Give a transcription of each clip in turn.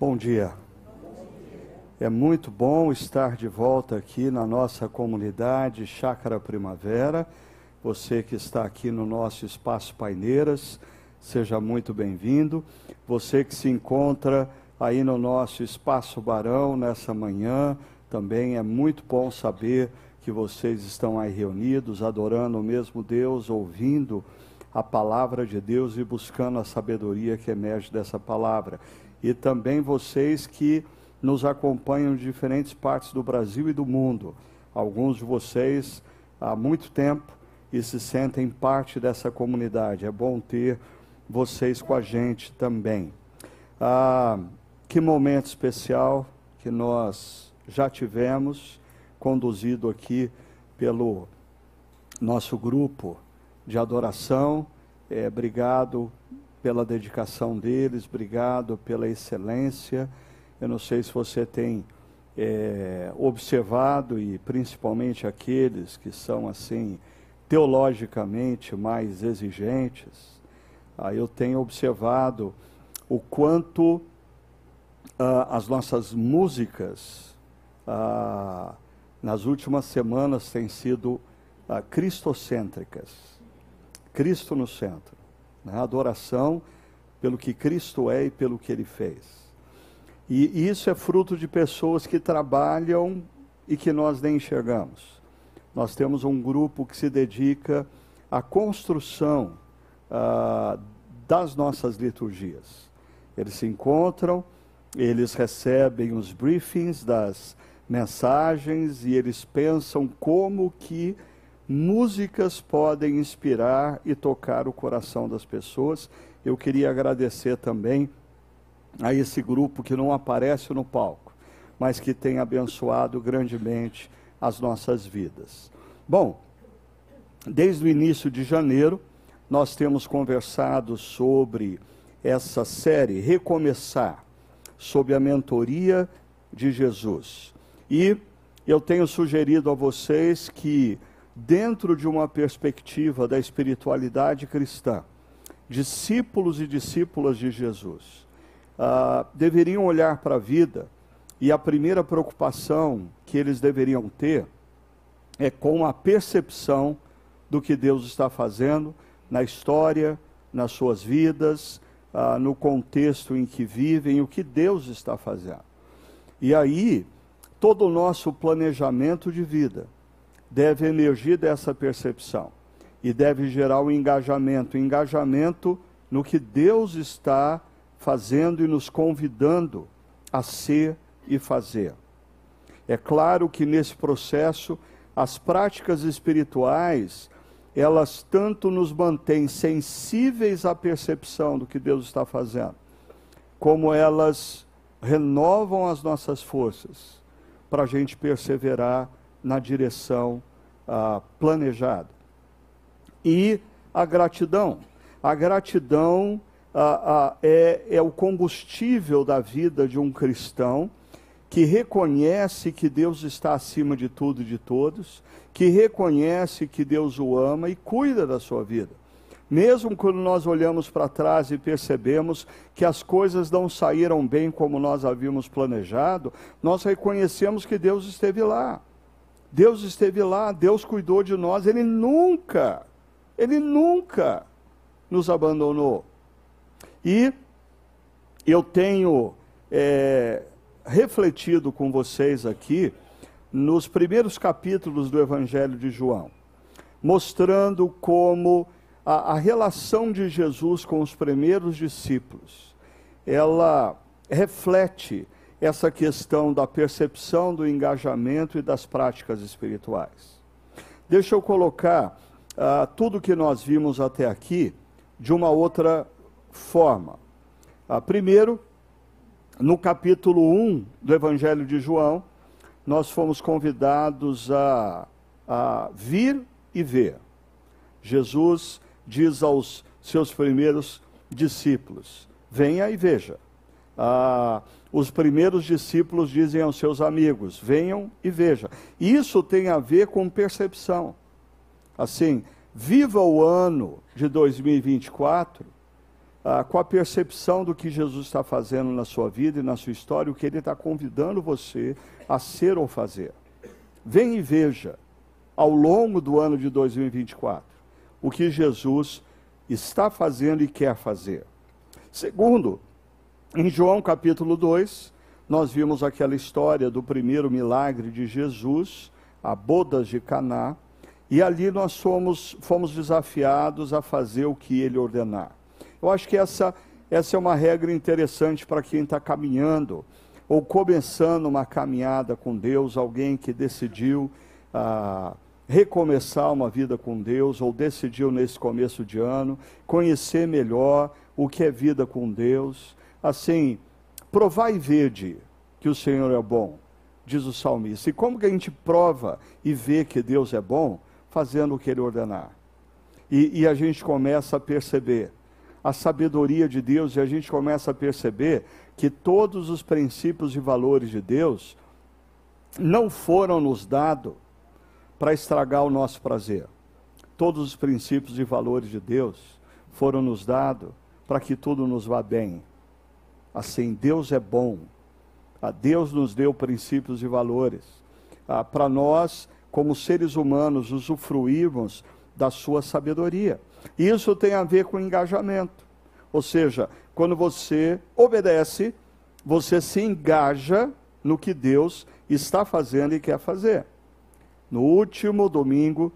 Bom dia. É muito bom estar de volta aqui na nossa comunidade Chácara Primavera. Você que está aqui no nosso espaço Paineiras, seja muito bem-vindo. Você que se encontra aí no nosso espaço Barão nessa manhã, também é muito bom saber que vocês estão aí reunidos, adorando o mesmo Deus, ouvindo a palavra de Deus e buscando a sabedoria que emerge dessa palavra. E também vocês que nos acompanham de diferentes partes do Brasil e do mundo. Alguns de vocês há muito tempo e se sentem parte dessa comunidade. É bom ter vocês com a gente também. Ah, que momento especial que nós já tivemos conduzido aqui pelo nosso grupo de adoração. É, obrigado pela dedicação deles, obrigado pela excelência. Eu não sei se você tem é, observado, e principalmente aqueles que são assim, teologicamente mais exigentes, ah, eu tenho observado o quanto ah, as nossas músicas ah, nas últimas semanas têm sido ah, cristocêntricas. Cristo no centro. Né? Adoração pelo que Cristo é e pelo que ele fez. E isso é fruto de pessoas que trabalham e que nós nem enxergamos. Nós temos um grupo que se dedica à construção ah, das nossas liturgias. Eles se encontram, eles recebem os briefings das mensagens e eles pensam como que músicas podem inspirar e tocar o coração das pessoas. Eu queria agradecer também a esse grupo que não aparece no palco, mas que tem abençoado grandemente as nossas vidas. Bom, desde o início de janeiro, nós temos conversado sobre essa série Recomeçar, sob a mentoria de Jesus. E eu tenho sugerido a vocês que, dentro de uma perspectiva da espiritualidade cristã, discípulos e discípulas de Jesus uh, deveriam olhar para a vida e a primeira preocupação que eles deveriam ter é com a percepção do que Deus está fazendo na história, nas suas vidas, uh, no contexto em que vivem, o que Deus está fazendo. E aí, todo o nosso planejamento de vida deve emergir dessa percepção e deve gerar o um engajamento engajamento no que Deus está fazendo e nos convidando a ser e fazer. É claro que nesse processo as práticas espirituais elas tanto nos mantêm sensíveis à percepção do que Deus está fazendo, como elas renovam as nossas forças para a gente perseverar na direção ah, planejada. E a gratidão. A gratidão ah, ah, é, é o combustível da vida de um cristão que reconhece que Deus está acima de tudo e de todos, que reconhece que Deus o ama e cuida da sua vida. Mesmo quando nós olhamos para trás e percebemos que as coisas não saíram bem como nós havíamos planejado, nós reconhecemos que Deus esteve lá. Deus esteve lá, Deus cuidou de nós, Ele nunca, Ele nunca nos abandonou. E eu tenho é, refletido com vocês aqui nos primeiros capítulos do Evangelho de João, mostrando como a, a relação de Jesus com os primeiros discípulos, ela reflete essa questão da percepção do engajamento e das práticas espirituais. Deixa eu colocar uh, tudo que nós vimos até aqui de uma outra forma. Uh, primeiro, no capítulo 1 do Evangelho de João, nós fomos convidados a, a vir e ver. Jesus diz aos seus primeiros discípulos: venha e veja. Ah, os primeiros discípulos dizem aos seus amigos: venham e vejam. Isso tem a ver com percepção. Assim, viva o ano de 2024 ah, com a percepção do que Jesus está fazendo na sua vida e na sua história, o que ele está convidando você a ser ou fazer. Vem e veja, ao longo do ano de 2024, o que Jesus está fazendo e quer fazer. Segundo, em João capítulo 2, nós vimos aquela história do primeiro milagre de Jesus, a bodas de Caná, e ali nós fomos, fomos desafiados a fazer o que ele ordenar. Eu acho que essa, essa é uma regra interessante para quem está caminhando ou começando uma caminhada com Deus, alguém que decidiu ah, recomeçar uma vida com Deus, ou decidiu nesse começo de ano conhecer melhor o que é vida com Deus. Assim, provar e vede que o Senhor é bom, diz o salmista. E como que a gente prova e vê que Deus é bom? Fazendo o que Ele ordenar. E, e a gente começa a perceber a sabedoria de Deus e a gente começa a perceber que todos os princípios e valores de Deus não foram nos dados para estragar o nosso prazer. Todos os princípios e valores de Deus foram nos dados para que tudo nos vá bem. Assim, Deus é bom. Ah, Deus nos deu princípios e valores ah, para nós, como seres humanos, usufruirmos da sua sabedoria. Isso tem a ver com engajamento. Ou seja, quando você obedece, você se engaja no que Deus está fazendo e quer fazer. No último domingo,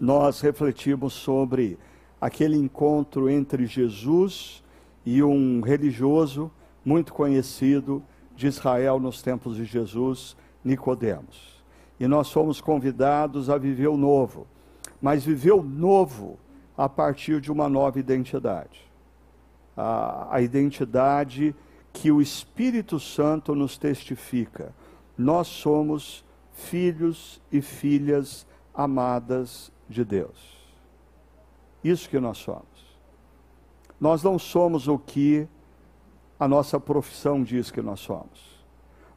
nós refletimos sobre aquele encontro entre Jesus e um religioso muito conhecido de Israel nos tempos de Jesus, Nicodemos. E nós fomos convidados a viver o novo, mas viver o novo a partir de uma nova identidade. A, a identidade que o Espírito Santo nos testifica. Nós somos filhos e filhas amadas de Deus. Isso que nós somos. Nós não somos o que a nossa profissão diz que nós somos.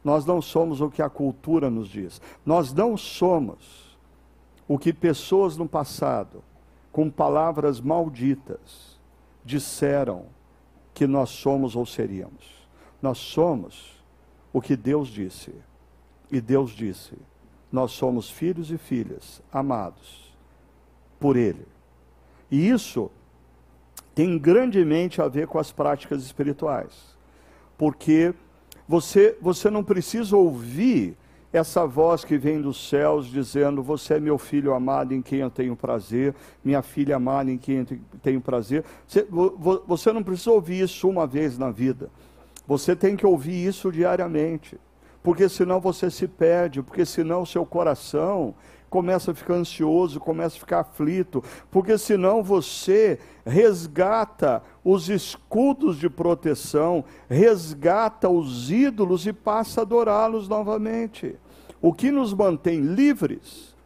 Nós não somos o que a cultura nos diz. Nós não somos o que pessoas no passado com palavras malditas, disseram que nós somos ou seríamos. Nós somos o que Deus disse. E Deus disse: nós somos filhos e filhas amados por Ele. E isso tem grandemente a ver com as práticas espirituais. Porque você, você não precisa ouvir essa voz que vem dos céus dizendo: Você é meu filho amado em quem eu tenho prazer, minha filha amada em quem eu tenho prazer. Você, você não precisa ouvir isso uma vez na vida. Você tem que ouvir isso diariamente. Porque senão você se perde, porque senão o seu coração começa a ficar ansioso, começa a ficar aflito, porque senão você resgata os escudos de proteção, resgata os ídolos e passa a adorá-los novamente. O que nos mantém livres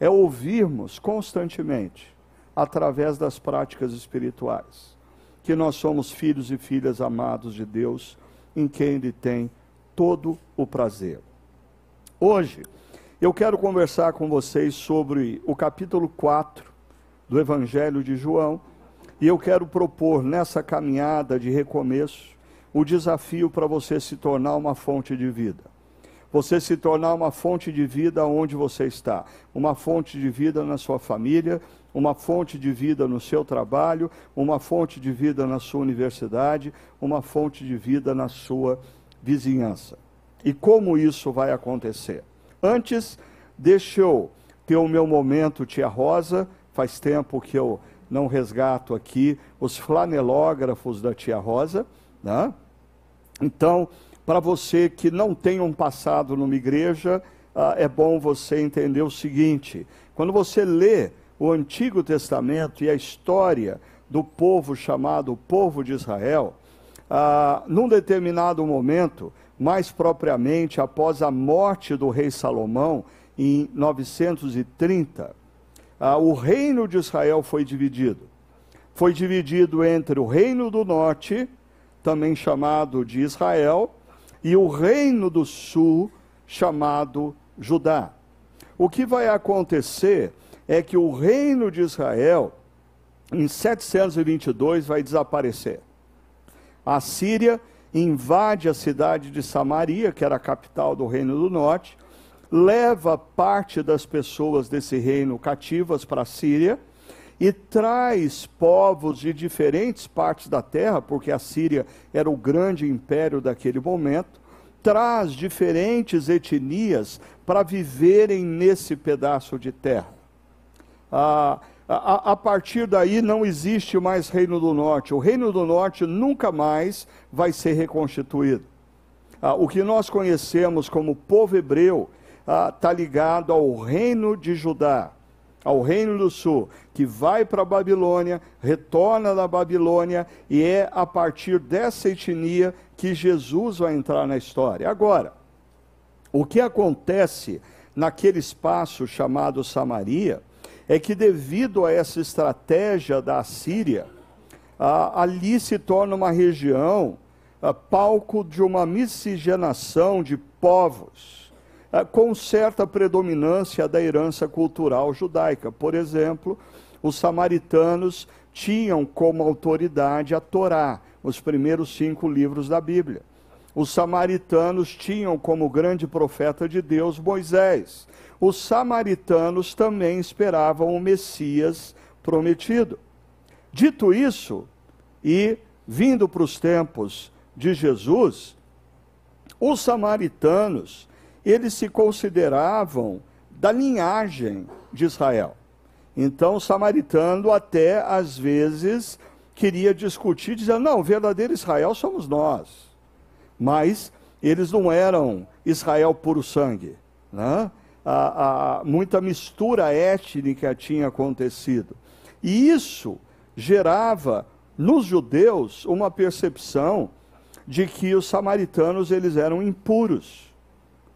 é ouvirmos constantemente, através das práticas espirituais, que nós somos filhos e filhas amados de Deus, em quem Ele tem todo o prazer. Hoje, eu quero conversar com vocês sobre o capítulo 4 do Evangelho de João, e eu quero propor nessa caminhada de recomeço o desafio para você se tornar uma fonte de vida você se tornar uma fonte de vida onde você está, uma fonte de vida na sua família, uma fonte de vida no seu trabalho, uma fonte de vida na sua universidade, uma fonte de vida na sua vizinhança. E como isso vai acontecer? Antes, deixa eu ter o meu momento Tia Rosa, faz tempo que eu não resgato aqui os flanelógrafos da Tia Rosa, né? Então, para você que não tem um passado numa igreja, ah, é bom você entender o seguinte: quando você lê o Antigo Testamento e a história do povo chamado povo de Israel, ah, num determinado momento, mais propriamente após a morte do rei Salomão, em 930, ah, o reino de Israel foi dividido. Foi dividido entre o reino do norte, também chamado de Israel, e o reino do sul, chamado Judá. O que vai acontecer é que o reino de Israel em 722 vai desaparecer. A Síria invade a cidade de Samaria, que era a capital do Reino do Norte, leva parte das pessoas desse reino cativas para a Síria e traz povos de diferentes partes da terra, porque a Síria era o grande império daquele momento, traz diferentes etnias para viverem nesse pedaço de terra. Ah, a, a, partir daí não existe mais Reino do Norte. O Reino do Norte nunca mais vai ser reconstituído. Ah, o que nós conhecemos como povo hebreu está ah, ligado ao Reino de Judá, ao Reino do Sul, que vai para a Babilônia, retorna da Babilônia, e é a partir dessa etnia que Jesus vai entrar na história. Agora, o que acontece naquele espaço chamado Samaria é que, devido a essa estratégia da Síria, ali se torna uma região palco de uma miscigenação de povos, com certa predominância da herança cultural judaica. Por exemplo, os samaritanos tinham como autoridade a Torá, os primeiros cinco livros da Bíblia. Os samaritanos tinham como grande profeta de Deus Moisés os samaritanos também esperavam o Messias prometido. Dito isso, e vindo para os tempos de Jesus, os samaritanos, eles se consideravam da linhagem de Israel. Então, o samaritano até às vezes queria discutir, dizendo: não, o verdadeiro Israel somos nós. Mas eles não eram Israel puro sangue. Né? A, a, muita mistura étnica tinha acontecido. E isso gerava nos judeus uma percepção de que os samaritanos eles eram impuros.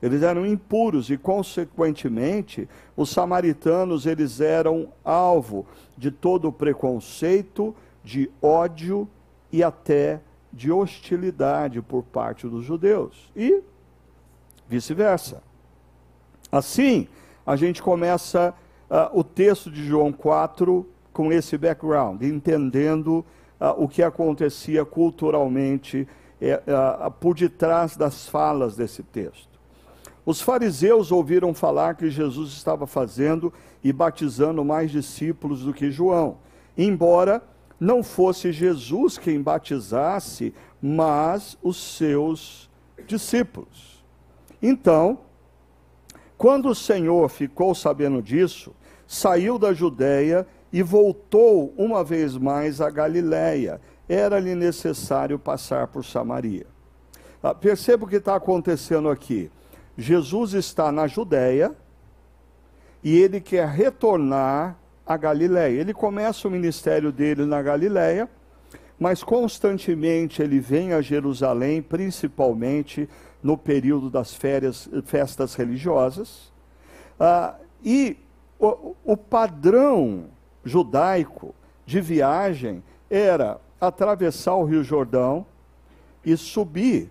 Eles eram impuros e consequentemente os samaritanos eles eram alvo de todo preconceito, de ódio e até de hostilidade por parte dos judeus e vice-versa. Assim, a gente começa uh, o texto de João 4 com esse background, entendendo uh, o que acontecia culturalmente uh, por detrás das falas desse texto. Os fariseus ouviram falar que Jesus estava fazendo e batizando mais discípulos do que João, embora não fosse Jesus quem batizasse, mas os seus discípulos. Então, quando o Senhor ficou sabendo disso, saiu da Judéia e voltou uma vez mais a Galiléia. Era-lhe necessário passar por Samaria. Ah, perceba o que está acontecendo aqui. Jesus está na Judéia e ele quer retornar a Galiléia. Ele começa o ministério dele na Galiléia, mas constantemente ele vem a Jerusalém, principalmente no período das férias, festas religiosas. Ah, e o, o padrão judaico de viagem era atravessar o Rio Jordão e subir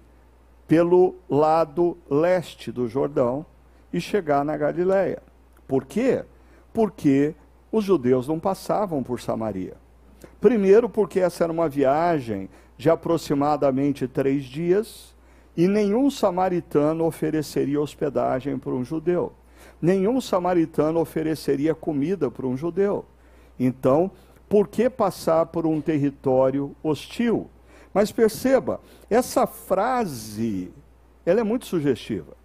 pelo lado leste do Jordão e chegar na Galileia. Por quê? Porque os judeus não passavam por Samaria. Primeiro, porque essa era uma viagem de aproximadamente três dias, e nenhum samaritano ofereceria hospedagem para um judeu. Nenhum samaritano ofereceria comida para um judeu. Então, por que passar por um território hostil? Mas perceba, essa frase, ela é muito sugestiva.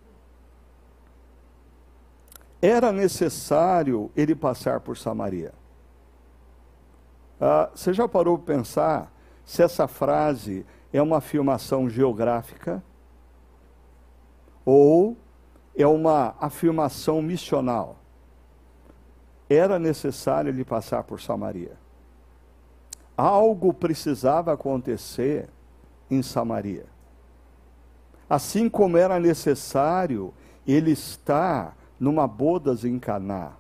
Era necessário ele passar por Samaria. Ah, você já parou para pensar se essa frase é uma afirmação geográfica? Ou é uma afirmação missional. Era necessário ele passar por Samaria. Algo precisava acontecer em Samaria. Assim como era necessário ele estar numa bodas em Caná.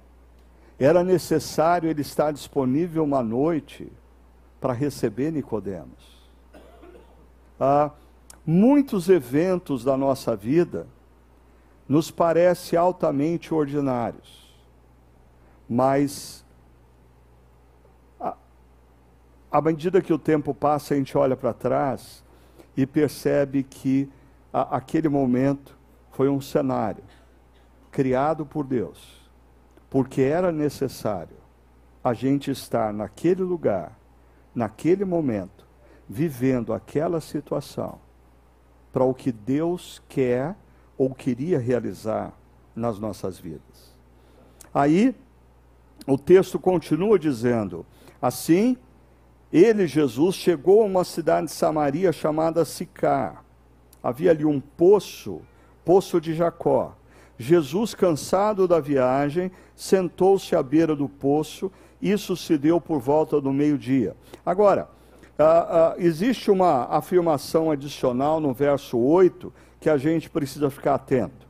Era necessário ele estar disponível uma noite para receber Nicodemos. Ah, muitos eventos da nossa vida nos parece altamente ordinários, mas à medida que o tempo passa, a gente olha para trás e percebe que a, aquele momento foi um cenário criado por Deus, porque era necessário a gente estar naquele lugar, naquele momento, vivendo aquela situação, para o que Deus quer ou queria realizar nas nossas vidas. Aí, o texto continua dizendo: assim, ele, Jesus, chegou a uma cidade de Samaria chamada Sicar. Havia ali um poço, poço de Jacó. Jesus, cansado da viagem, sentou-se à beira do poço. Isso se deu por volta do meio-dia. Agora, ah, ah, existe uma afirmação adicional no verso 8 que a gente precisa ficar atento.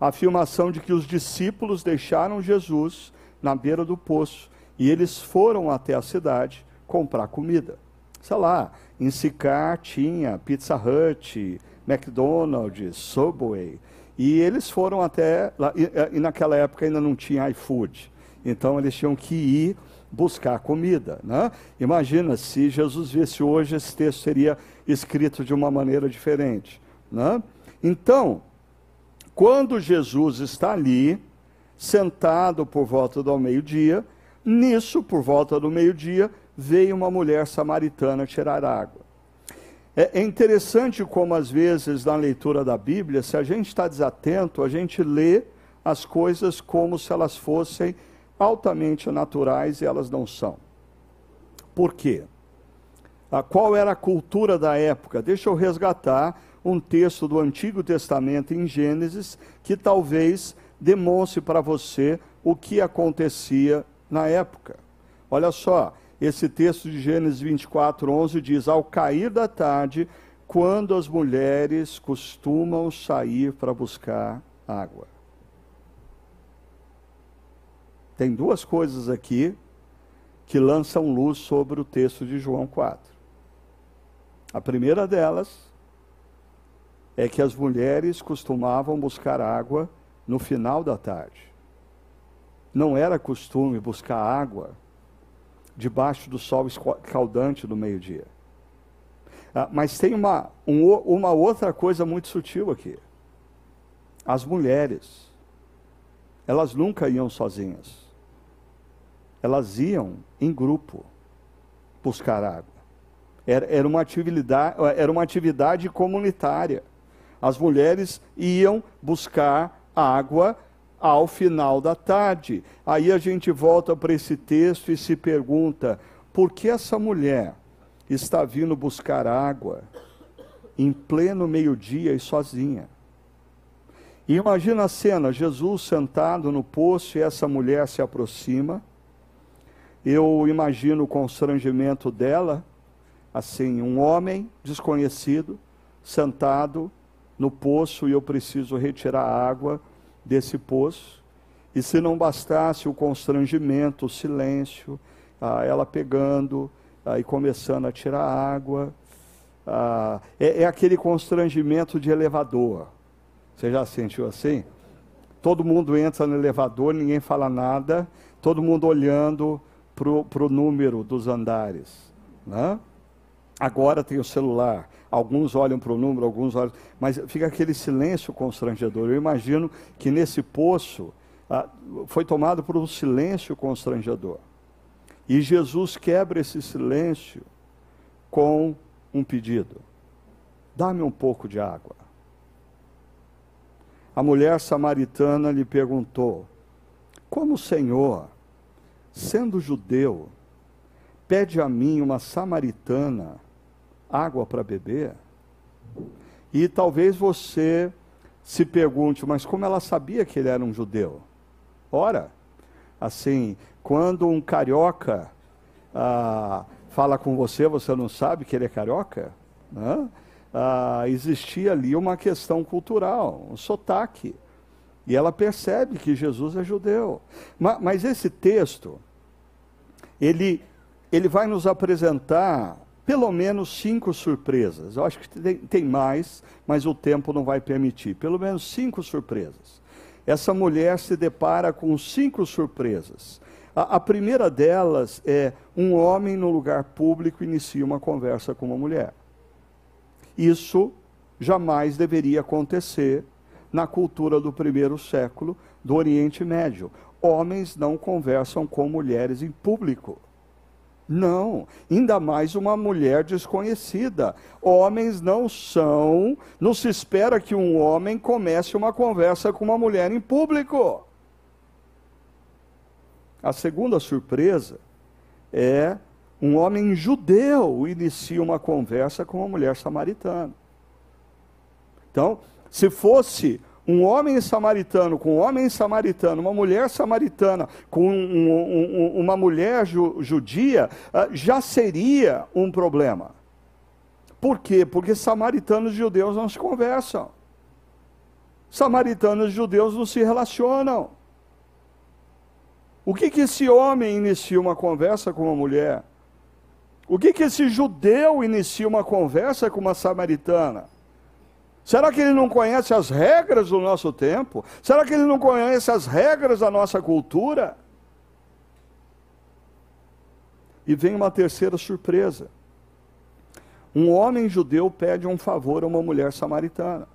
A afirmação de que os discípulos deixaram Jesus na beira do poço e eles foram até a cidade comprar comida. Sei lá, em Sicar tinha Pizza Hut, McDonald's, Subway, e eles foram até lá, e, e naquela época ainda não tinha iFood. Então eles tinham que ir buscar comida. Né? Imagina se Jesus visse hoje, esse texto seria escrito de uma maneira diferente. Né? Então, quando Jesus está ali, sentado por volta do meio-dia, nisso, por volta do meio-dia, veio uma mulher samaritana tirar água. É, é interessante como, às vezes, na leitura da Bíblia, se a gente está desatento, a gente lê as coisas como se elas fossem altamente naturais e elas não são. Por quê? A qual era a cultura da época? Deixa eu resgatar um texto do Antigo Testamento em Gênesis que talvez demonstre para você o que acontecia na época. Olha só, esse texto de Gênesis 24, 11 diz: Ao cair da tarde, quando as mulheres costumam sair para buscar água. Tem duas coisas aqui que lançam luz sobre o texto de João 4. A primeira delas é que as mulheres costumavam buscar água no final da tarde. Não era costume buscar água debaixo do sol escaldante do meio-dia. Ah, mas tem uma, um, uma outra coisa muito sutil aqui. As mulheres, elas nunca iam sozinhas. Elas iam em grupo buscar água. Era, era, uma, atividade, era uma atividade comunitária. As mulheres iam buscar água ao final da tarde. Aí a gente volta para esse texto e se pergunta: por que essa mulher está vindo buscar água em pleno meio-dia e sozinha? E imagina a cena: Jesus sentado no poço e essa mulher se aproxima. Eu imagino o constrangimento dela, assim, um homem desconhecido sentado no poço e eu preciso retirar água desse poço. E se não bastasse o constrangimento, o silêncio, ah, ela pegando ah, e começando a tirar água, ah, é, é aquele constrangimento de elevador. Você já sentiu assim? Todo mundo entra no elevador, ninguém fala nada, todo mundo olhando para o número dos andares. Né? Agora tem o celular. Alguns olham para o número, alguns olham. Mas fica aquele silêncio constrangedor. Eu imagino que nesse poço ah, foi tomado por um silêncio constrangedor. E Jesus quebra esse silêncio com um pedido: dá-me um pouco de água. A mulher samaritana lhe perguntou: Como o Senhor, sendo judeu, pede a mim, uma samaritana, água para beber? E talvez você se pergunte, mas como ela sabia que ele era um judeu? Ora, assim, quando um carioca ah, fala com você, você não sabe que ele é carioca? Né? Ah, existia ali uma questão cultural, um sotaque. E ela percebe que Jesus é judeu. Mas, mas esse texto, ele, ele vai nos apresentar pelo menos cinco surpresas. Eu acho que tem, tem, mais, mas o tempo não vai permitir. Pelo menos cinco surpresas. Essa mulher se depara com cinco surpresas. A, a, primeira delas é um homem no lugar público inicia uma conversa com uma mulher. Isso jamais deveria acontecer na cultura do primeiro século do Oriente Médio. Homens não conversam com mulheres em público. Não, ainda mais uma mulher desconhecida. Homens não são, não se espera que um homem comece uma conversa com uma mulher em público. A segunda surpresa é um homem judeu inicia uma conversa com uma mulher samaritana. Então, se fosse um homem samaritano com um homem samaritano, uma mulher samaritana com um, um, uma mulher ju, judia, ah, já seria um problema. Por quê? Porque samaritanos e judeus não se conversam. Samaritanos e judeus não se relacionam. O que que esse homem inicia uma conversa com uma mulher? O que que esse judeu inicia uma conversa com uma samaritana? Será que ele não conhece as regras do nosso tempo? Será que ele não conhece as regras da nossa cultura? E vem uma terceira surpresa. Um homem judeu pede um favor a uma mulher samaritana.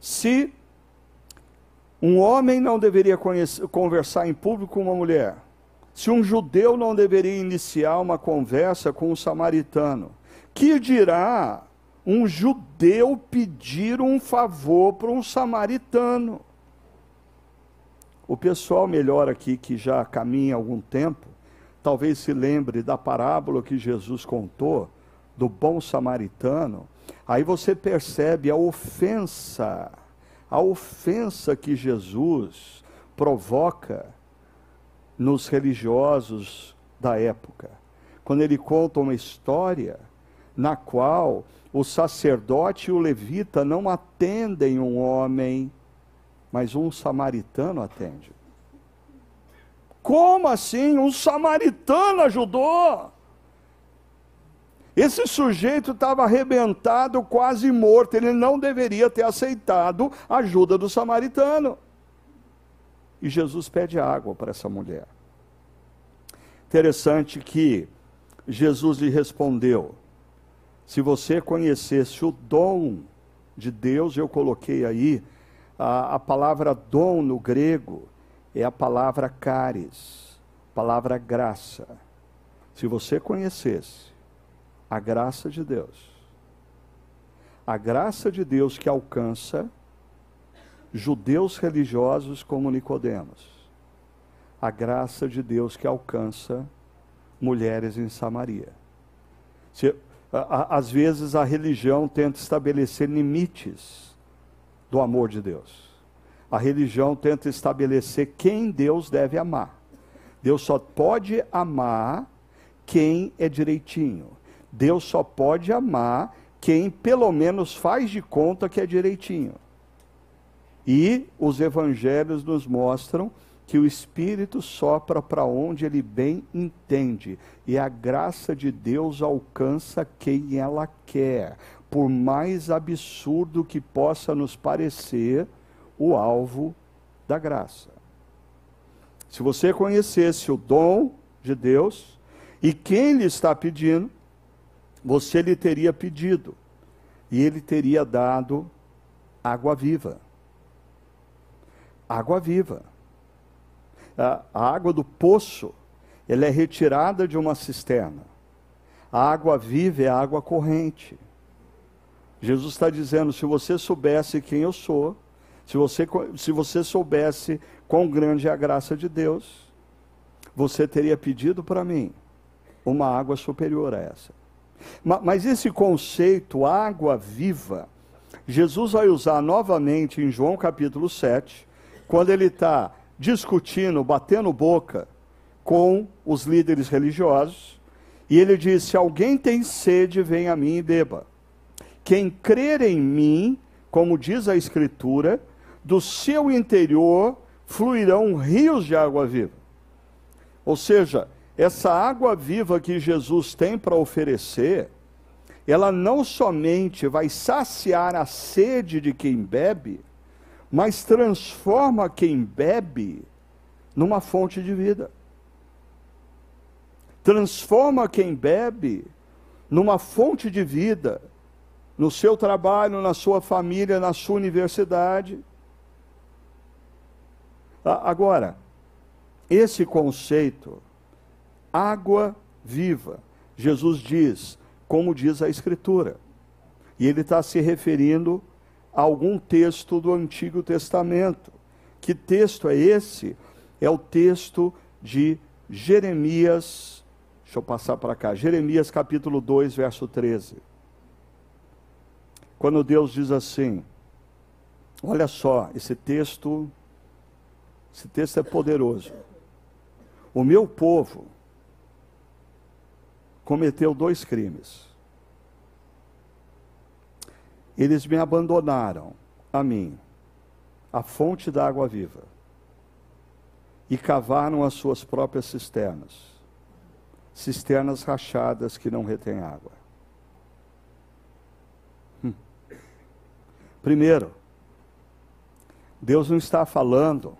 Se um homem não deveria conhecer, conversar em público com uma mulher, se um judeu não deveria iniciar uma conversa com um samaritano, que dirá um judeu pedir um favor para um samaritano. O pessoal melhor aqui que já caminha algum tempo, talvez se lembre da parábola que Jesus contou do bom samaritano. Aí você percebe a ofensa, a ofensa que Jesus provoca nos religiosos da época. Quando ele conta uma história na qual o sacerdote e o levita não atendem um homem, mas um samaritano atende. Como assim? Um samaritano ajudou? Esse sujeito estava arrebentado, quase morto. Ele não deveria ter aceitado a ajuda do samaritano. E Jesus pede água para essa mulher. Interessante que Jesus lhe respondeu: se você conhecesse o dom de Deus, eu coloquei aí, a, a palavra dom no grego é a palavra caris, palavra graça. Se você conhecesse a graça de Deus, a graça de Deus que alcança judeus religiosos como Nicodemos, a graça de Deus que alcança mulheres em Samaria. Se, às vezes a religião tenta estabelecer limites do amor de Deus. A religião tenta estabelecer quem Deus deve amar. Deus só pode amar quem é direitinho. Deus só pode amar quem pelo menos faz de conta que é direitinho. E os evangelhos nos mostram que o Espírito sopra para onde ele bem entende, e a graça de Deus alcança quem ela quer, por mais absurdo que possa nos parecer o alvo da graça. Se você conhecesse o dom de Deus e quem lhe está pedindo, você lhe teria pedido, e ele teria dado água viva. Água viva a, água do poço, ela é retirada de uma cisterna. A água viva é a água corrente. Jesus está dizendo: se você soubesse quem eu sou, se você, se você soubesse quão grande é a graça de Deus, você teria pedido para mim uma água superior a essa. Mas, mas esse conceito, água viva, Jesus vai usar novamente em João capítulo 7, quando ele está discutindo, batendo boca com os líderes religiosos, e ele disse: Se alguém tem sede, vem a mim e beba. Quem crer em mim, como diz a Escritura, do seu interior fluirão rios de água viva. Ou seja, essa água viva que Jesus tem para oferecer, ela não somente vai saciar a sede de quem bebe, mas transforma quem bebe numa fonte de vida. Transforma quem bebe numa fonte de vida, no seu trabalho, na sua família, na sua universidade. Agora, esse conceito, água viva, Jesus diz, como diz a Escritura, e ele está se referindo a algum texto do Antigo Testamento. Que texto é esse? É o texto de Jeremias, deixa eu passar para cá, Jeremias capítulo 2, verso 13. Quando Deus diz assim, olha só, esse texto, esse texto é poderoso. O meu povo cometeu dois crimes. Eles me abandonaram, a mim, a fonte da água viva, e cavaram as suas próprias cisternas, cisternas rachadas que não retêm água. Hum. Primeiro, Deus não está falando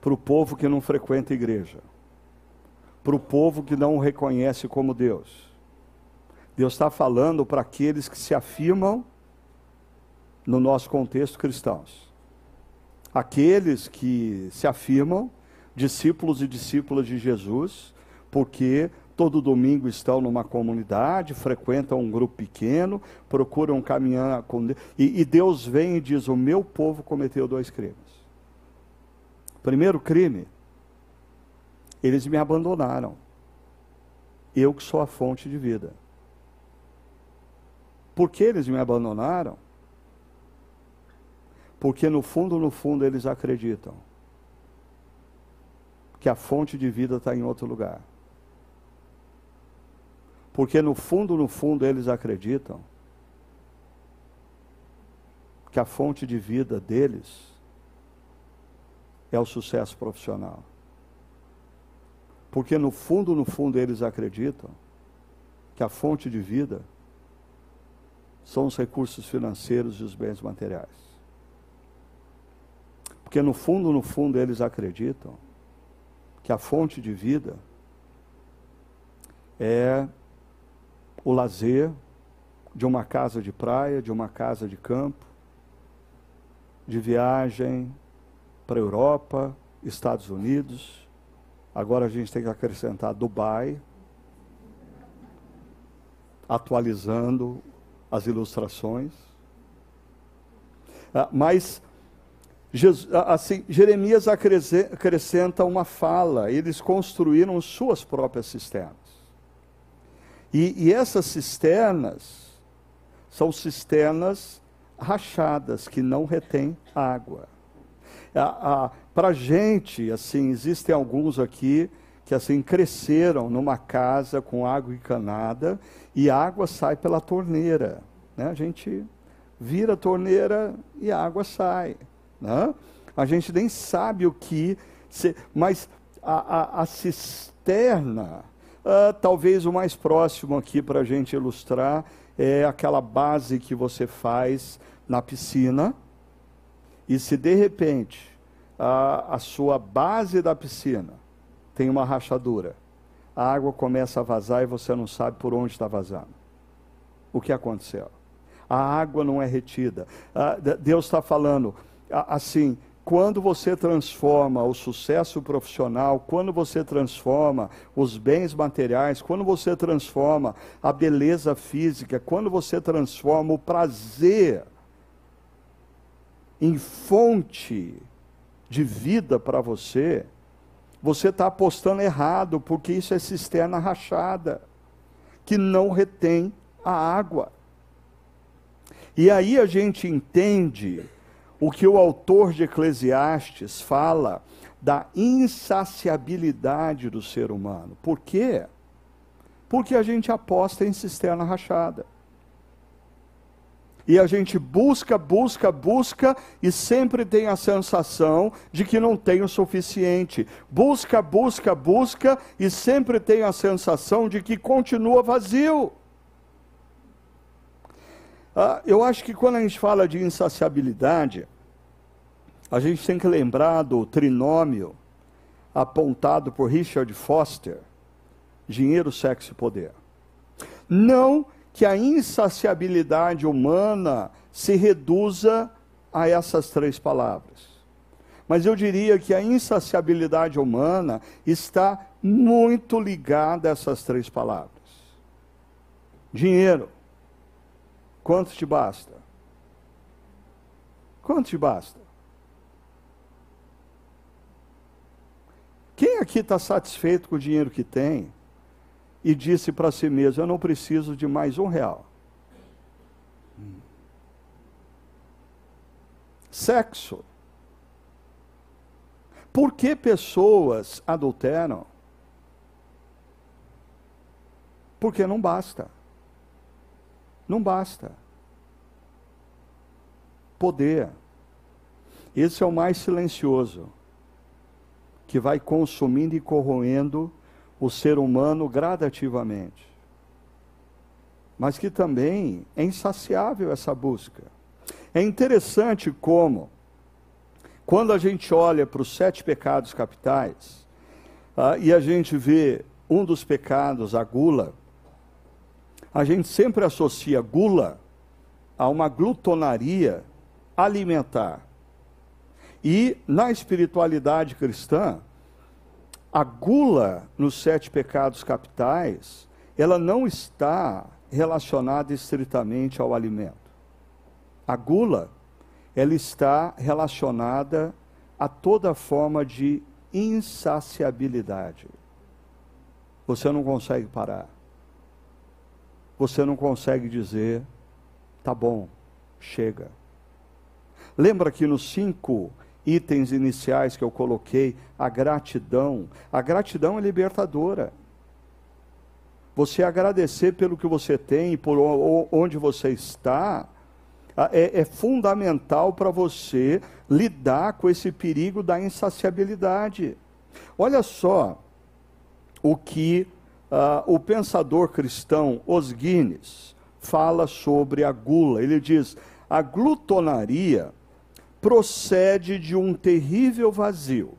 para o povo que não frequenta a igreja, para o povo que não o reconhece como Deus. Deus está falando para aqueles que se afirmam no nosso contexto cristãos. Aqueles que se afirmam discípulos e discípulas de Jesus, porque todo domingo estão numa comunidade, frequentam um grupo pequeno, procuram caminhar com Deus. E, e Deus vem e diz: O meu povo cometeu dois crimes. Primeiro crime, eles me abandonaram. Eu que sou a fonte de vida. Por que eles me abandonaram? Porque no fundo, no fundo, eles acreditam que a fonte de vida está em outro lugar. Porque no fundo, no fundo, eles acreditam que a fonte de vida deles é o sucesso profissional. Porque no fundo, no fundo, eles acreditam que a fonte de vida são os recursos financeiros e os bens materiais. Porque no fundo, no fundo, eles acreditam que a fonte de vida é o lazer de uma casa de praia, de uma casa de campo, de viagem para a Europa, Estados Unidos. Agora a gente tem que acrescentar Dubai, atualizando as ilustrações. Ah, mas ah, assim, Jeremias acrescenta uma fala, eles construíram suas próprias cisternas. E, e essas cisternas são cisternas rachadas, que não retêm água. Ah, Para a gente, assim, existem alguns aqui que assim cresceram numa casa com água encanada e a água sai pela torneira. Né? A gente vira a torneira e a água sai. Né? A gente nem sabe o que. Se, mas a, a, a cisterna, uh, talvez o mais próximo aqui para a gente ilustrar, é aquela base que você faz na piscina. E se de repente a, a sua base da piscina tem uma rachadura. A água começa a vazar e você não sabe por onde está vazando. O que aconteceu? A água não é retida. Ah, Deus está falando assim: quando você transforma o sucesso profissional, quando você transforma os bens materiais, quando você transforma a beleza física, quando você transforma o prazer em fonte de vida para você, você está apostando errado, porque isso é cisterna rachada, que não retém a água. E aí a gente entende o que o autor de Eclesiastes fala da insaciabilidade do ser humano. Por quê? Porque a gente aposta em cisterna rachada. E a gente busca, busca, busca e sempre tem a sensação de que não tem o suficiente. Busca, busca, busca e sempre tem a sensação de que continua vazio. Ah, eu acho que quando a gente fala de insaciabilidade, a gente tem que lembrar do trinômio apontado por Richard Foster: dinheiro, sexo e poder. Não que a insaciabilidade humana se reduza a essas três palavras. Mas eu diria que a insaciabilidade humana está muito ligada a essas três palavras. Dinheiro. Quanto te basta? Quanto te basta? Quem aqui está satisfeito com o dinheiro que tem e disse para si mesmo: Eu não preciso de mais um real? Sexo. Por que pessoas adulteram? Porque não basta. Não basta. Poder. Esse é o mais silencioso, que vai consumindo e corroendo o ser humano gradativamente. Mas que também é insaciável essa busca. É interessante como, quando a gente olha para os sete pecados capitais, uh, e a gente vê um dos pecados, a gula, a gente sempre associa gula a uma glutonaria alimentar. E na espiritualidade cristã, a gula nos sete pecados capitais, ela não está relacionada estritamente ao alimento. A gula, ela está relacionada a toda forma de insaciabilidade. Você não consegue parar você não consegue dizer, tá bom, chega. Lembra que nos cinco itens iniciais que eu coloquei, a gratidão, a gratidão é libertadora. Você agradecer pelo que você tem, por onde você está, é, é fundamental para você lidar com esse perigo da insaciabilidade. Olha só o que uh, o pensador cristão Os Guinness fala sobre a gula. Ele diz: a glutonaria procede de um terrível vazio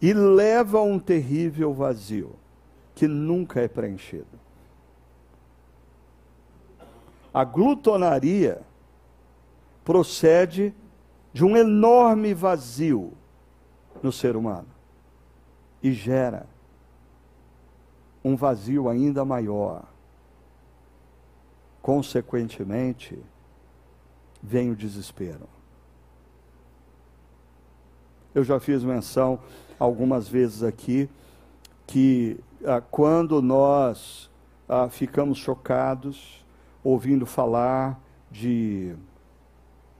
e leva a um terrível vazio que nunca é preenchido. A glutonaria procede de um enorme vazio no ser humano e gera um vazio ainda maior. Consequentemente, vem o desespero. Eu já fiz menção algumas vezes aqui que ah, quando nós ah, ficamos chocados ouvindo falar de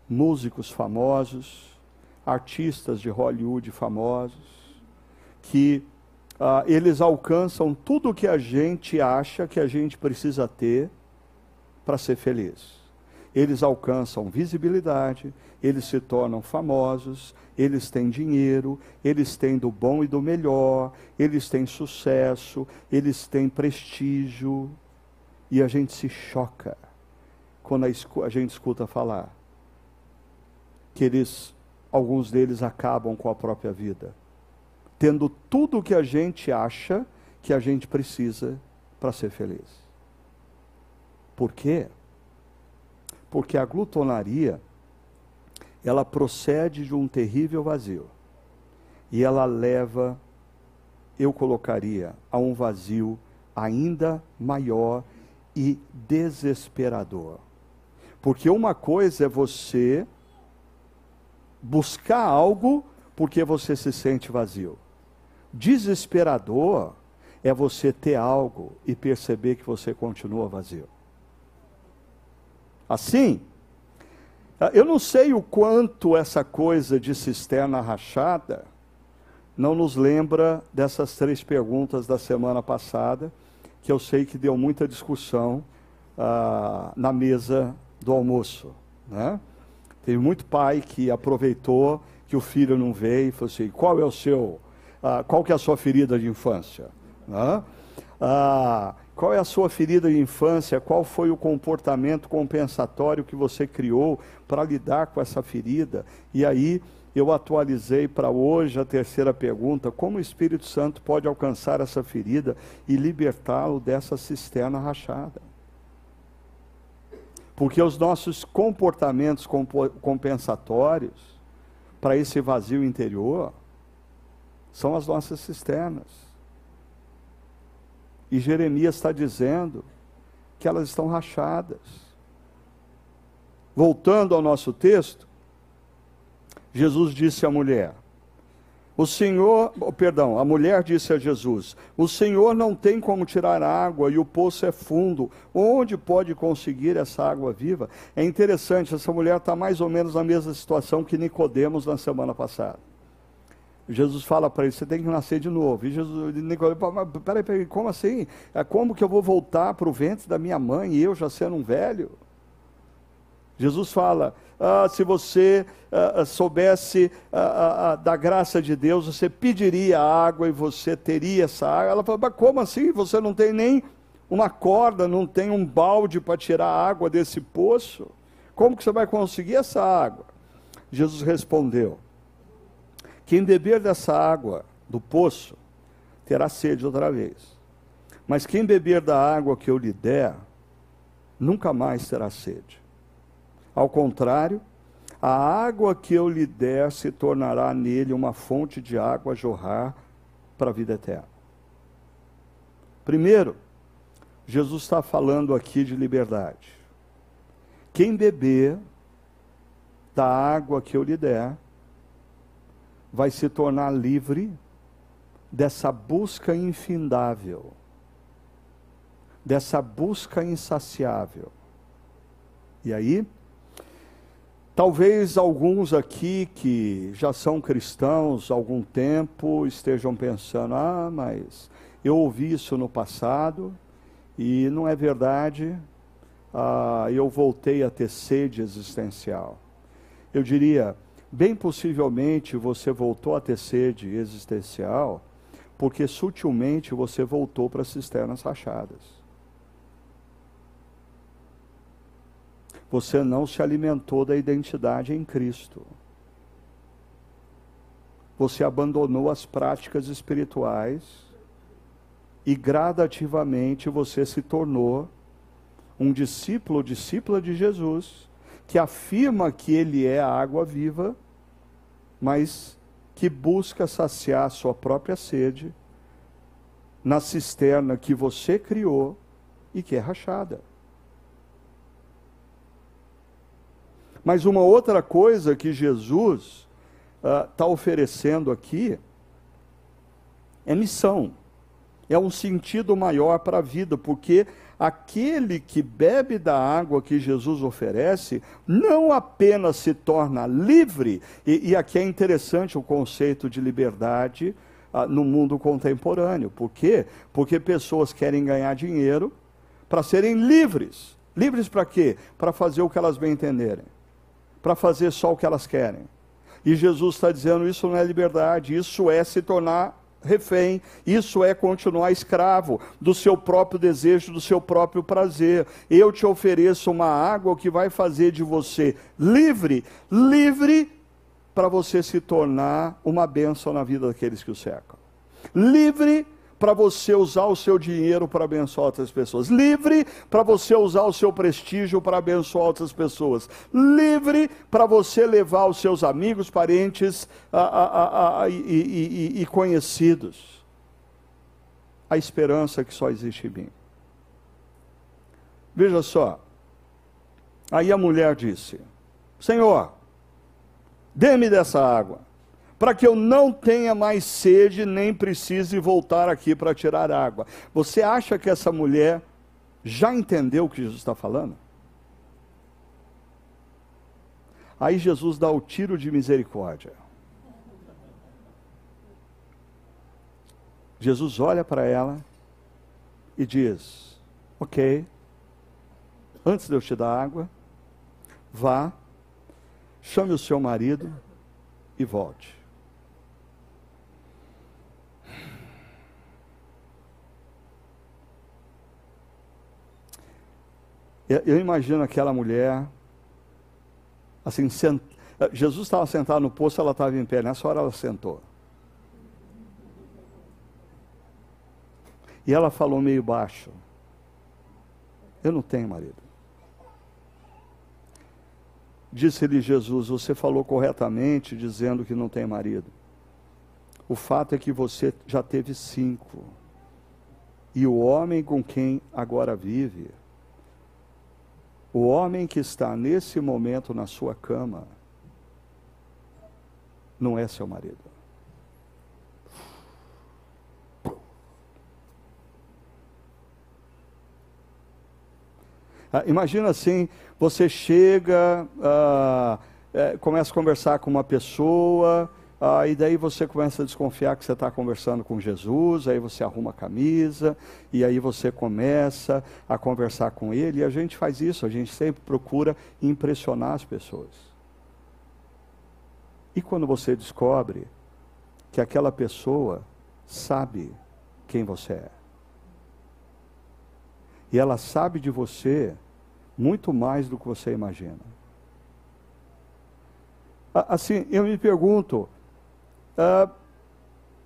músicos famosos, artistas de Hollywood famosos, que ah, eles alcançam tudo o que a gente acha que a gente precisa ter para ser feliz. Eles alcançam visibilidade, eles se tornam famosos, eles têm dinheiro, eles têm do bom e do melhor, eles têm sucesso, eles têm prestígio. E a gente se choca quando a, gente escuta falar que eles, alguns deles acabam com a própria vida tendo tudo o que a gente acha que a gente precisa para ser feliz. Por quê? Porque a glutonaria ela procede de um terrível vazio. E ela leva, eu colocaria, a um vazio ainda maior e desesperador. Porque uma coisa é você buscar algo porque você se sente vazio. Desesperador é você ter algo e perceber que você continua vazio. Assim, eu não sei o quanto essa coisa de cisterna rachada não nos lembra dessas três perguntas da semana passada, que eu sei que deu muita discussão ah, na mesa do almoço. Né? Teve muito pai que aproveitou que o filho não veio e falou assim: qual é o seu ah, qual que é a sua ferida de infância? Ah, qual é a sua ferida de infância? Qual foi o comportamento compensatório que você criou para lidar com essa ferida? E aí eu atualizei para hoje a terceira pergunta: como o Espírito Santo pode alcançar essa ferida e libertá-lo dessa cisterna rachada? Porque os nossos comportamentos compensatórios para esse vazio interior são as nossas cisternas. E Jeremias está dizendo que elas estão rachadas. Voltando ao nosso texto, Jesus disse à mulher: O Senhor, oh, perdão, a mulher disse a Jesus: O Senhor não tem como tirar água e o poço é fundo. Onde pode conseguir essa água viva? É interessante, essa mulher está mais ou menos na mesma situação que Nicodemos na semana passada. Jesus fala para ele, você tem que nascer de novo. E Jesus, Nicodemos, peraí, peraí, como assim? É como que eu vou voltar para o ventre da minha mãe e eu já sendo um velho? Jesus fala: ah, se você ah, ah soubesse ah, ah, ah, da graça de Deus, você pediria água e você teria essa água. Ela fala: mas como assim? Você não tem nem uma corda, não tem um balde para tirar a água desse poço? Como que você vai conseguir essa água? Jesus respondeu: Quem beber dessa água do poço terá sede outra vez. Mas quem beber da água que eu lhe der, nunca mais terá sede. Ao contrário, a água que eu lhe der se tornará nele uma fonte de água a jorrar para a vida eterna. Primeiro, Jesus está falando aqui de liberdade. Quem beber da água que eu lhe der, vai se tornar livre dessa busca infindável, dessa busca insaciável. E aí, Talvez alguns aqui que já são cristãos há algum tempo estejam pensando: ah, mas eu ouvi isso no passado e não é verdade, ah, eu voltei a ter sede existencial. Eu diria, bem possivelmente você voltou a ter sede existencial porque sutilmente você voltou para as cisternas rachadas. você não se alimentou da identidade em Cristo. Você abandonou as práticas espirituais e gradativamente você se tornou um discípulo ou discípula de Jesus, que afirma que ele é a água viva, mas que busca saciar sua própria sede na cisterna que você criou e que é rachada. Mas uma outra coisa que Jesus está uh, oferecendo aqui é missão. É um sentido maior para a vida, porque aquele que bebe da água que Jesus oferece não apenas se torna livre, e, e aqui é interessante o conceito de liberdade uh, no mundo contemporâneo. Por quê? Porque pessoas querem ganhar dinheiro para serem livres. Livres para quê? Para fazer o que elas bem entenderem para fazer só o que elas querem. E Jesus está dizendo: isso não é liberdade, isso é se tornar refém, isso é continuar escravo do seu próprio desejo, do seu próprio prazer. Eu te ofereço uma água que vai fazer de você livre, livre para você se tornar uma bênção na vida daqueles que o cercam. Livre para você usar o seu dinheiro para abençoar outras pessoas. Livre para você usar o seu prestígio para abençoar outras pessoas. Livre para você levar os seus amigos, parentes a, a, a, e, e, e conhecidos. A esperança que só existe em mim. Veja só. Aí a mulher disse: Senhor, dê-me dessa água para que eu não tenha mais sede nem precise voltar aqui para tirar água. Você acha que essa mulher já entendeu o que Jesus está falando? Aí Jesus dá o tiro de misericórdia. Jesus olha para ela e diz: Ok, antes de eu te dar água, vá, chame o seu marido e volte. Eu imagino aquela mulher, assim, sent, Jesus estava sentado no poço, ela estava em pé. Nessa hora ela sentou. E ela falou meio baixo: Eu não tenho marido. Disse-lhe Jesus: Você falou corretamente dizendo que não tem marido. O fato é que você já teve cinco. E o homem com quem agora vive, o homem que está nesse momento na sua cama, não é seu marido. Ah, imagina assim, você chega, ah, é, começa a conversar com uma pessoa, ah, e daí você começa a desconfiar que você está conversando com Jesus, aí você arruma a camisa, e aí você começa a conversar com ele, e a gente faz isso, a gente sempre procura impressionar as pessoas. E quando você descobre que aquela pessoa sabe quem você é, e ela sabe de você muito mais do que você imagina. Assim, eu me pergunto, ah,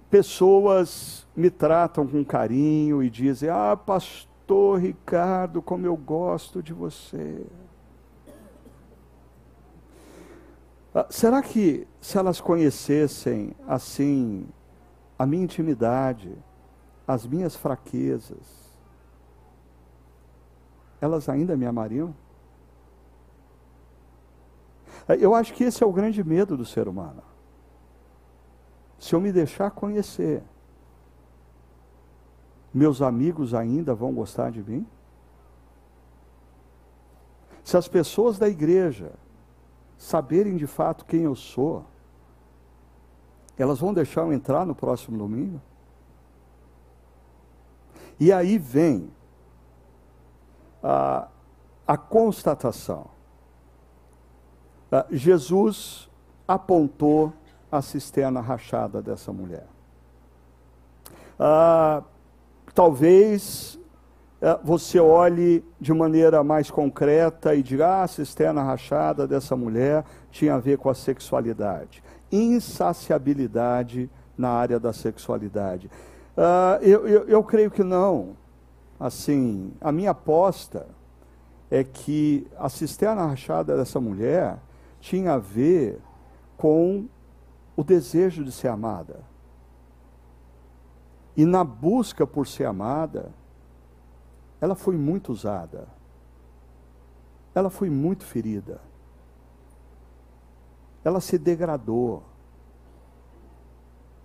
pessoas me tratam com carinho e dizem: Ah, pastor Ricardo, como eu gosto de você. Ah, será que se elas conhecessem assim a minha intimidade, as minhas fraquezas, elas ainda me amariam? Eu acho que esse é o grande medo do ser humano se eu me deixar conhecer, meus amigos ainda vão gostar de mim? Se as pessoas da igreja saberem de fato quem eu sou, elas vão deixar eu entrar no próximo domingo? E aí vem a, a constatação. Jesus apontou a cisterna rachada dessa mulher. Ah, talvez ah, você olhe de maneira mais concreta e diga: ah, a cisterna rachada dessa mulher tinha a ver com a sexualidade. Insaciabilidade na área da sexualidade. Ah, eu, eu, eu creio que não. Assim, a minha aposta é que a cisterna rachada dessa mulher tinha a ver com o desejo de ser amada. E na busca por ser amada, ela foi muito usada. Ela foi muito ferida. Ela se degradou.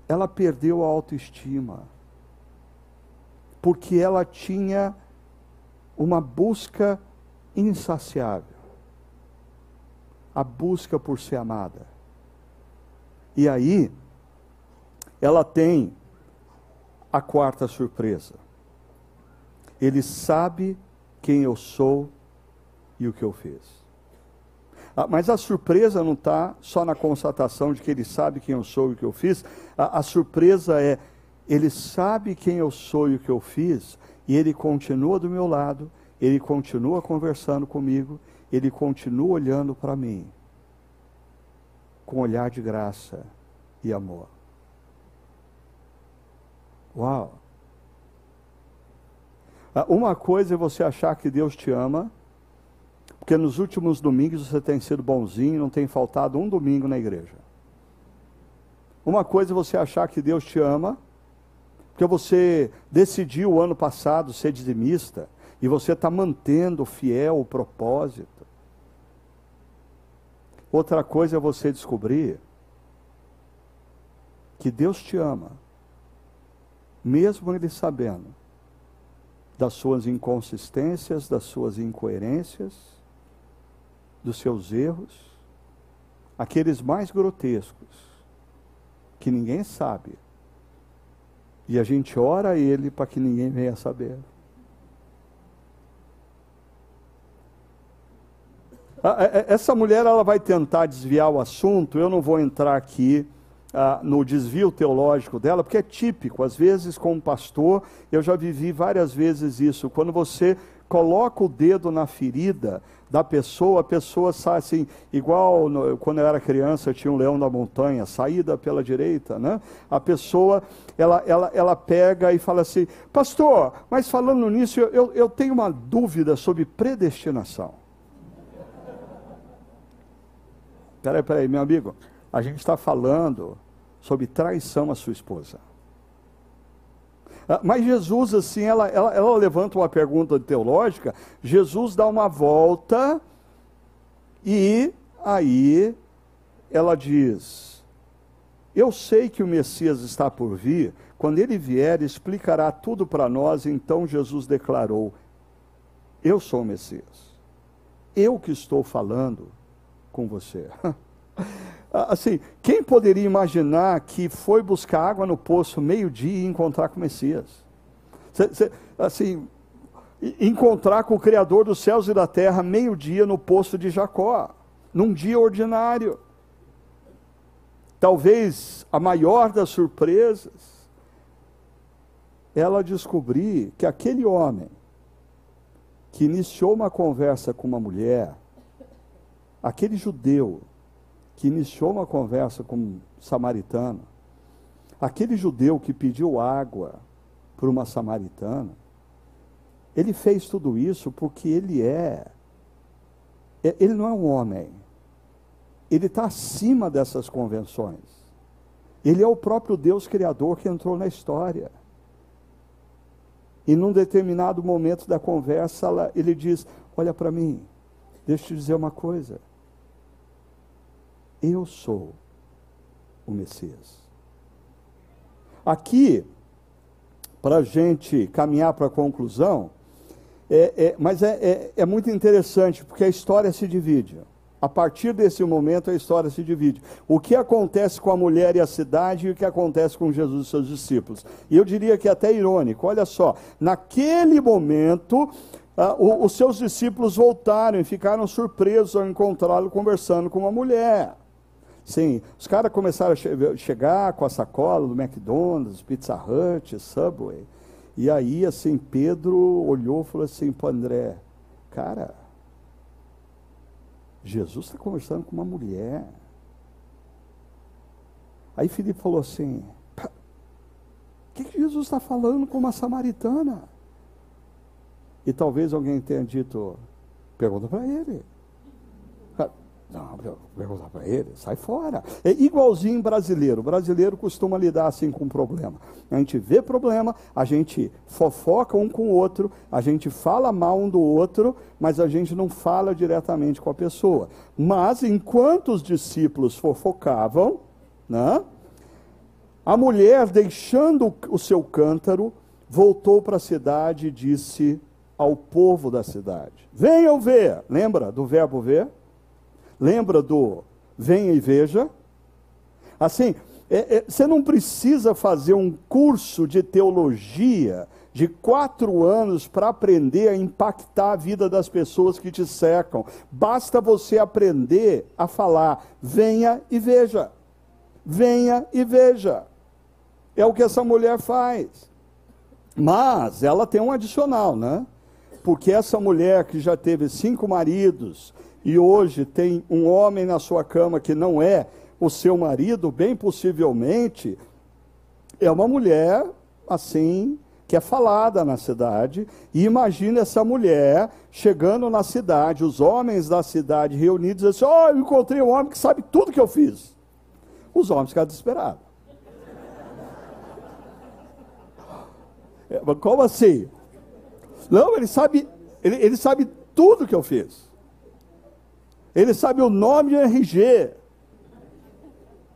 Ela perdeu a autoestima. Porque ela tinha uma busca insaciável a busca por ser amada. E aí, ela tem a quarta surpresa. Ele sabe quem eu sou e o que eu fiz. Ah, mas a surpresa não está só na constatação de que ele sabe quem eu sou e o que eu fiz. A, a surpresa é, ele sabe quem eu sou e o que eu fiz, e ele continua do meu lado, ele continua conversando comigo, ele continua olhando para mim com olhar de graça e amor. Uau! Ah, uma coisa é você achar que Deus te ama, porque nos últimos domingos você tem sido bonzinho, não tem faltado um domingo na igreja. Uma coisa é você achar que Deus te ama, porque você decidiu o ano passado ser dizimista, e você está mantendo fiel o propósito. Outra coisa é você descobrir que Deus te ama, mesmo Ele sabendo das suas inconsistências, das suas incoerências, dos seus erros, aqueles mais grotescos, que ninguém sabe. E a gente ora a Ele para que ninguém venha saber. Essa mulher ela vai tentar desviar o assunto, eu não vou entrar aqui ah, no desvio teológico dela, porque é típico, às vezes, como pastor, eu já vivi várias vezes isso. Quando você coloca o dedo na ferida da pessoa, a pessoa sai assim, igual no, quando eu era criança tinha um leão da montanha, saída pela direita, né? A pessoa, ela, ela, ela pega e fala assim, pastor, mas falando nisso, eu, eu tenho uma dúvida sobre predestinação. Peraí, peraí, meu amigo, a gente está falando sobre traição à sua esposa. Ah, mas Jesus, assim, ela, ela, ela levanta uma pergunta teológica, Jesus dá uma volta e aí ela diz: Eu sei que o Messias está por vir, quando ele vier, explicará tudo para nós. Então Jesus declarou: Eu sou o Messias, eu que estou falando com você. Ah, assim, quem poderia imaginar que foi buscar água no poço meio-dia e encontrar com o Messias? Assim, encontrar com o Criador dos céus e da terra meio-dia no poço de Jacó, num dia ordinário. Talvez a maior das surpresas, ela descobrir que aquele homem que iniciou uma conversa com uma mulher, aquele judeu que iniciou uma conversa com um samaritano, aquele judeu que pediu água para uma samaritana, ele fez tudo isso porque ele é, é ele não é um homem, ele está acima dessas convenções. Ele é o próprio Deus Criador que entrou na história. E num determinado momento da conversa, ele diz: Olha para mim, deixa eu te dizer uma coisa. Eu sou o Messias. Aqui, para a gente caminhar para a conclusão, é, é, mas é, é, é muito interessante, porque a história se divide. A partir desse momento, a história se divide. O que acontece com a mulher e a cidade e o que acontece com Jesus e seus discípulos. E eu diria que é até irônico. Olha só, naquele momento, ah, o, os seus discípulos voltaram e ficaram surpresos ao encontrá-lo conversando com uma mulher. Sim, os caras começaram a che chegar com a sacola do McDonald's, Pizza Hut, Subway. E aí, assim, Pedro olhou e falou assim para André: Cara, Jesus está conversando com uma mulher. Aí Felipe falou assim: O que, que Jesus está falando com uma samaritana? E talvez alguém tenha dito: Pergunta para ele. Não, perguntar para ele, sai fora. É igualzinho brasileiro. O brasileiro costuma lidar assim com problema. A gente vê problema, a gente fofoca um com o outro, a gente fala mal um do outro, mas a gente não fala diretamente com a pessoa. Mas enquanto os discípulos fofocavam, né, a mulher, deixando o seu cântaro, voltou para a cidade e disse ao povo da cidade: Venham ver. Lembra do verbo ver? Lembra do venha e veja? Assim, é, é, você não precisa fazer um curso de teologia de quatro anos para aprender a impactar a vida das pessoas que te cercam. Basta você aprender a falar: venha e veja. Venha e veja. É o que essa mulher faz. Mas ela tem um adicional, né? Porque essa mulher que já teve cinco maridos, e hoje tem um homem na sua cama que não é o seu marido, bem possivelmente é uma mulher assim que é falada na cidade. E imagine essa mulher chegando na cidade, os homens da cidade reunidos, e assim: "Oh, eu encontrei um homem que sabe tudo que eu fiz". Os homens ficam desesperados. É, como assim? Não, ele sabe, ele, ele sabe tudo que eu fiz. Ele sabe o nome de RG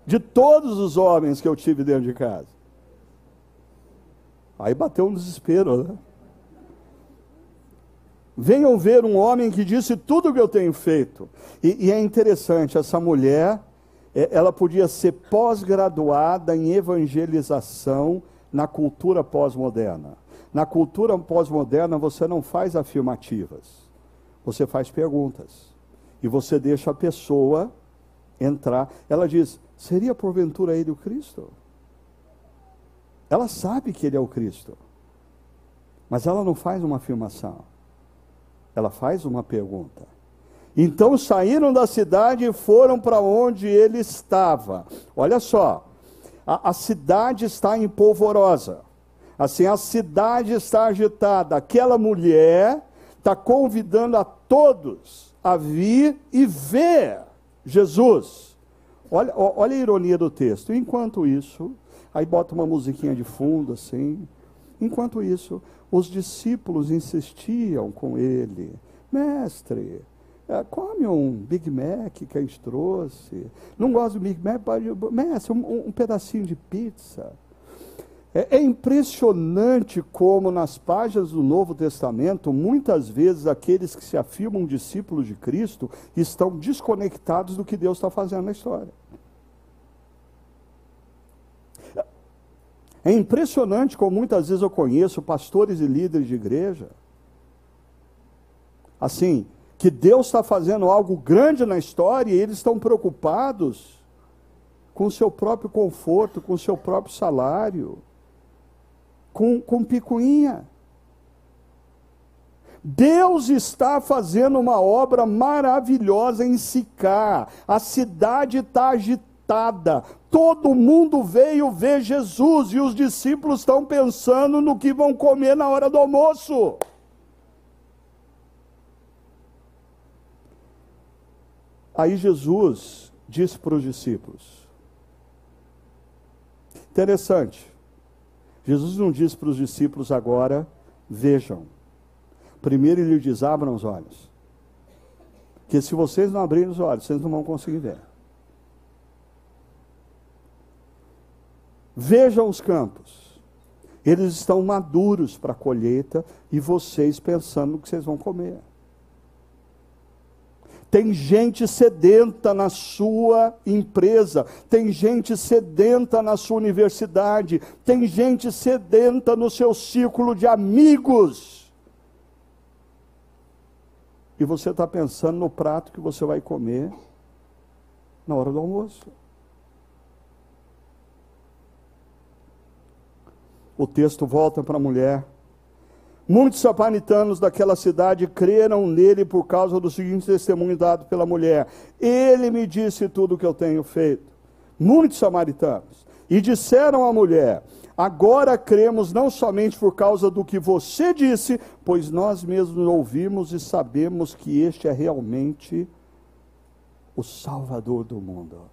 de todos os homens que eu tive dentro de casa. Aí bateu um desespero, né? Venham ver um homem que disse tudo o que eu tenho feito. E, e é interessante, essa mulher, é, ela podia ser pós-graduada em evangelização na cultura pós-moderna. Na cultura pós-moderna, você não faz afirmativas, você faz perguntas e você deixa a pessoa entrar. Ela diz: seria porventura ele o Cristo? Ela sabe que ele é o Cristo, mas ela não faz uma afirmação. Ela faz uma pergunta. Então saíram da cidade e foram para onde ele estava. Olha só, a, a cidade está em polvorosa. Assim, a cidade está agitada. Aquela mulher está convidando a todos a vir e ver Jesus. Olha, olha a ironia do texto. Enquanto isso, aí bota uma musiquinha de fundo assim. Enquanto isso, os discípulos insistiam com ele: Mestre, é, come um Big Mac que a gente trouxe. Não gosta do Big Mac? Mestre, um, um pedacinho de pizza. É, é, impressionante como nas páginas do Novo Testamento, muitas vezes aqueles que se afirmam discípulos de Cristo estão desconectados do que Deus está fazendo na história. É impressionante como muitas vezes eu conheço pastores e líderes de igreja, assim, que Deus está fazendo algo grande na história e eles estão preocupados com o seu próprio conforto, com o seu próprio salário, com, com picuinha. Deus está fazendo uma obra maravilhosa em Sicá. A cidade está agitada. Todo mundo veio ver Jesus e os discípulos estão pensando no que vão comer na hora do almoço. Aí Jesus disse para os discípulos: Interessante. Jesus não disse para os discípulos agora, vejam. Primeiro ele diz: abram os olhos. Que se vocês não abrirem os olhos, vocês não vão conseguir ver. Vejam os campos. Eles estão maduros para a colheita e vocês pensando no que vocês vão comer. Tem gente sedenta na sua empresa, tem gente sedenta na sua universidade, tem gente sedenta no seu círculo de amigos. E você está pensando no prato que você vai comer na hora do almoço. O texto volta para a mulher Muitos samaritanos daquela cidade creram nele por causa do seguinte testemunho dado pela mulher: Ele me disse tudo o que eu tenho feito. Muitos samaritanos. E disseram à mulher: Agora cremos não somente por causa do que você disse, pois nós mesmos ouvimos e sabemos que este é realmente o Salvador do mundo.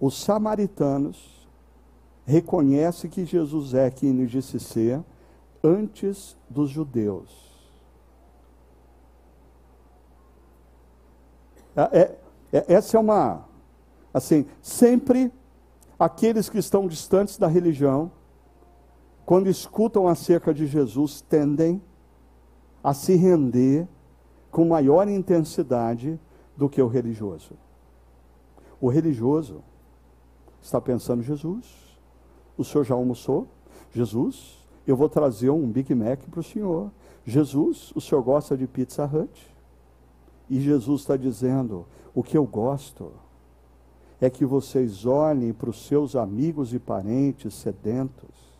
Os samaritanos reconhecem que Jesus é quem lhe disse ser antes dos judeus. É, é, é, essa é uma, assim, sempre aqueles que estão distantes da religião, quando escutam acerca de Jesus, tendem a se render com maior intensidade do que o religioso. O religioso está pensando: Jesus, o senhor já almoçou? Jesus, eu vou trazer um Big Mac para o senhor. Jesus, o senhor gosta de Pizza Hut? E Jesus está dizendo: o que eu gosto é que vocês olhem para os seus amigos e parentes sedentos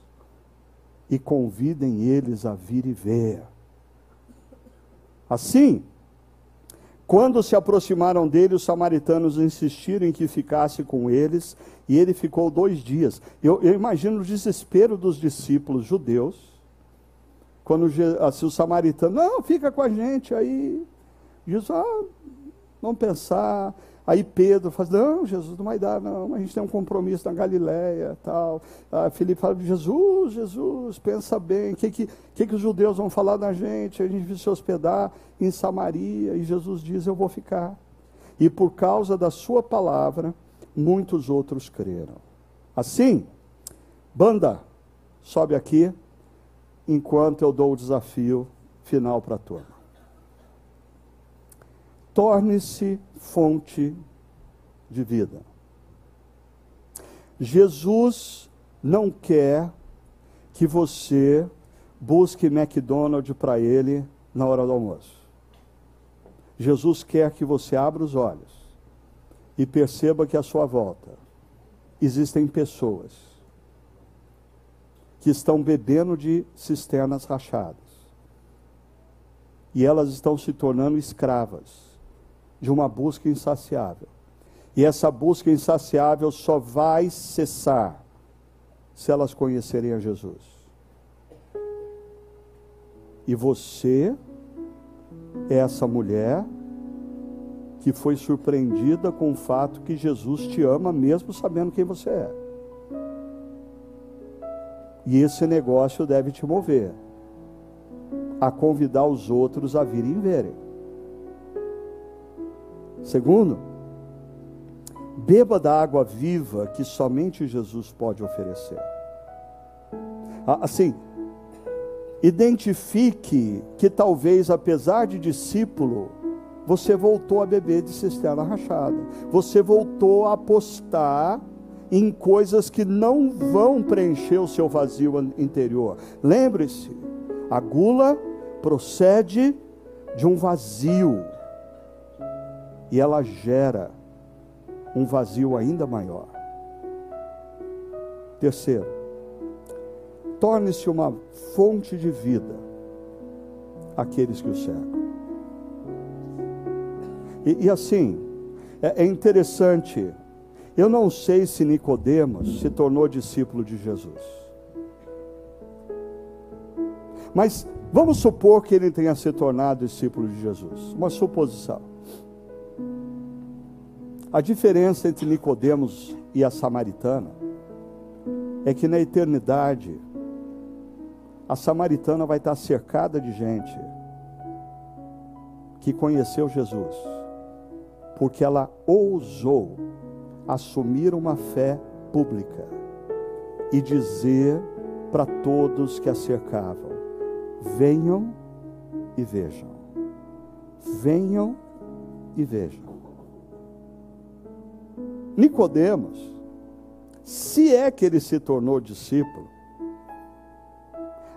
e convidem eles a vir e ver. Assim, quando se aproximaram dele, os samaritanos insistiram em que ficasse com eles, e ele ficou dois dias. Eu, eu imagino o desespero dos discípulos judeus, quando assim, o samaritano, não, fica com a gente, aí Jesus, ah, vamos pensar, Aí Pedro fala, não, Jesus, não vai dar, não, a gente tem um compromisso na Galileia, tal. Aí Filipe fala, Jesus, Jesus, pensa bem, o que, que, que, que os judeus vão falar da gente? A gente vai se hospedar em Samaria, e Jesus diz, eu vou ficar. E por causa da sua palavra, muitos outros creram. Assim, banda, sobe aqui, enquanto eu dou o desafio final para a turma torne-se fonte de vida. Jesus não quer que você busque McDonald's para ele na hora do almoço. Jesus quer que você abra os olhos e perceba que à sua volta existem pessoas que estão bebendo de cisternas rachadas e elas estão se tornando escravas de uma busca insaciável. E essa busca insaciável só vai cessar se elas conhecerem a Jesus. E você é essa mulher que foi surpreendida com o fato que Jesus te ama, mesmo sabendo quem você é. E esse negócio deve te mover a convidar os outros a virem verem. Segundo, beba da água viva que somente Jesus pode oferecer. Assim, identifique que talvez, apesar de discípulo, você voltou a beber de cisterna rachada. Você voltou a apostar em coisas que não vão preencher o seu vazio interior. Lembre-se, a gula procede de um vazio e ela gera um vazio ainda maior. Terceiro, torne-se uma fonte de vida àqueles que o cercam. E, e assim, é, é interessante eu não sei se Nicodemos se tornou discípulo de Jesus. Mas vamos supor que ele tenha se tornado discípulo de Jesus. Uma suposição. A diferença entre Nicodemos e a samaritana é que na eternidade a samaritana vai estar cercada de gente que conheceu Jesus, porque ela ousou assumir uma fé pública e dizer para todos que a cercavam: venham e vejam. Venham e vejam. Nicodemos, se é que ele se tornou discípulo,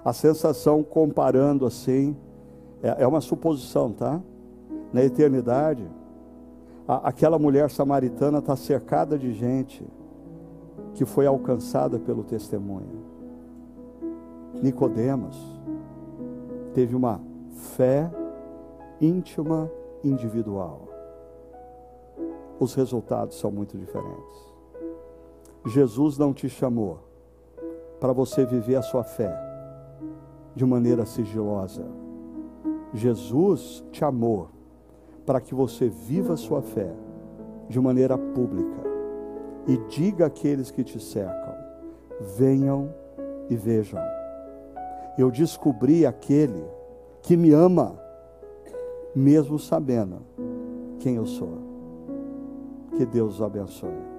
a sensação comparando assim é, é uma suposição, tá? Na eternidade, a, aquela mulher samaritana está cercada de gente que foi alcançada pelo testemunho. Nicodemos teve uma fé íntima individual. Os resultados são muito diferentes. Jesus não te chamou para você viver a sua fé de maneira sigilosa. Jesus te amou para que você viva a sua fé de maneira pública e diga àqueles que te cercam: venham e vejam. Eu descobri aquele que me ama, mesmo sabendo quem eu sou. Que Deus os abençoe.